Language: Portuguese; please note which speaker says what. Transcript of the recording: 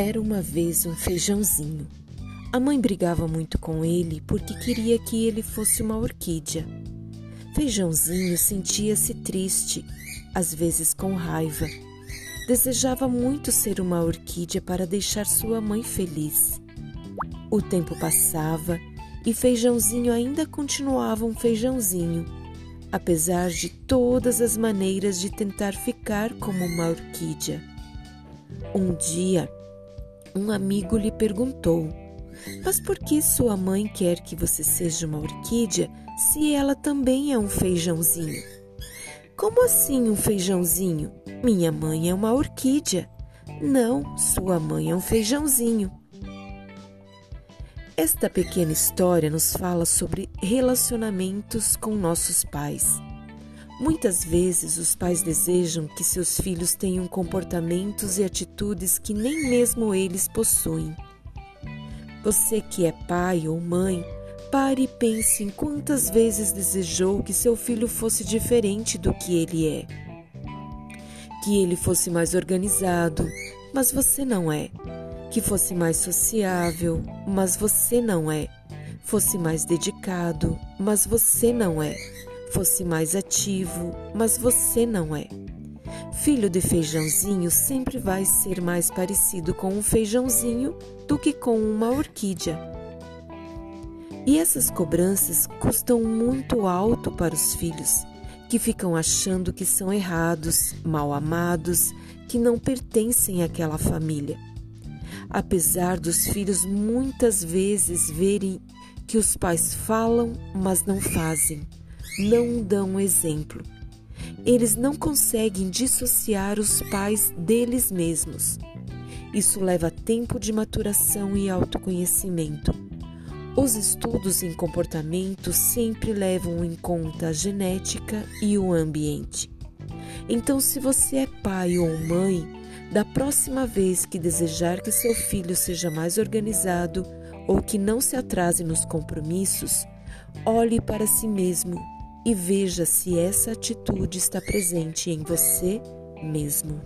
Speaker 1: Era uma vez um feijãozinho. A mãe brigava muito com ele porque queria que ele fosse uma orquídea. Feijãozinho sentia-se triste, às vezes com raiva. Desejava muito ser uma orquídea para deixar sua mãe feliz. O tempo passava e Feijãozinho ainda continuava um feijãozinho, apesar de todas as maneiras de tentar ficar como uma orquídea. Um dia, um amigo lhe perguntou: Mas por que sua mãe quer que você seja uma orquídea se ela também é um feijãozinho? Como assim um feijãozinho? Minha mãe é uma orquídea. Não, sua mãe é um feijãozinho. Esta pequena história nos fala sobre relacionamentos com nossos pais. Muitas vezes os pais desejam que seus filhos tenham comportamentos e atitudes que nem mesmo eles possuem. Você que é pai ou mãe, pare e pense em quantas vezes desejou que seu filho fosse diferente do que ele é. Que ele fosse mais organizado, mas você não é. Que fosse mais sociável, mas você não é. Fosse mais dedicado, mas você não é fosse mais ativo, mas você não é. Filho de feijãozinho sempre vai ser mais parecido com um feijãozinho do que com uma orquídea. E essas cobranças custam muito alto para os filhos, que ficam achando que são errados, mal amados, que não pertencem àquela família. Apesar dos filhos muitas vezes verem que os pais falam, mas não fazem não dão exemplo. Eles não conseguem dissociar os pais deles mesmos. Isso leva tempo de maturação e autoconhecimento. Os estudos em comportamento sempre levam em conta a genética e o ambiente. Então, se você é pai ou mãe, da próxima vez que desejar que seu filho seja mais organizado ou que não se atrase nos compromissos, olhe para si mesmo e veja se essa atitude está presente em você mesmo.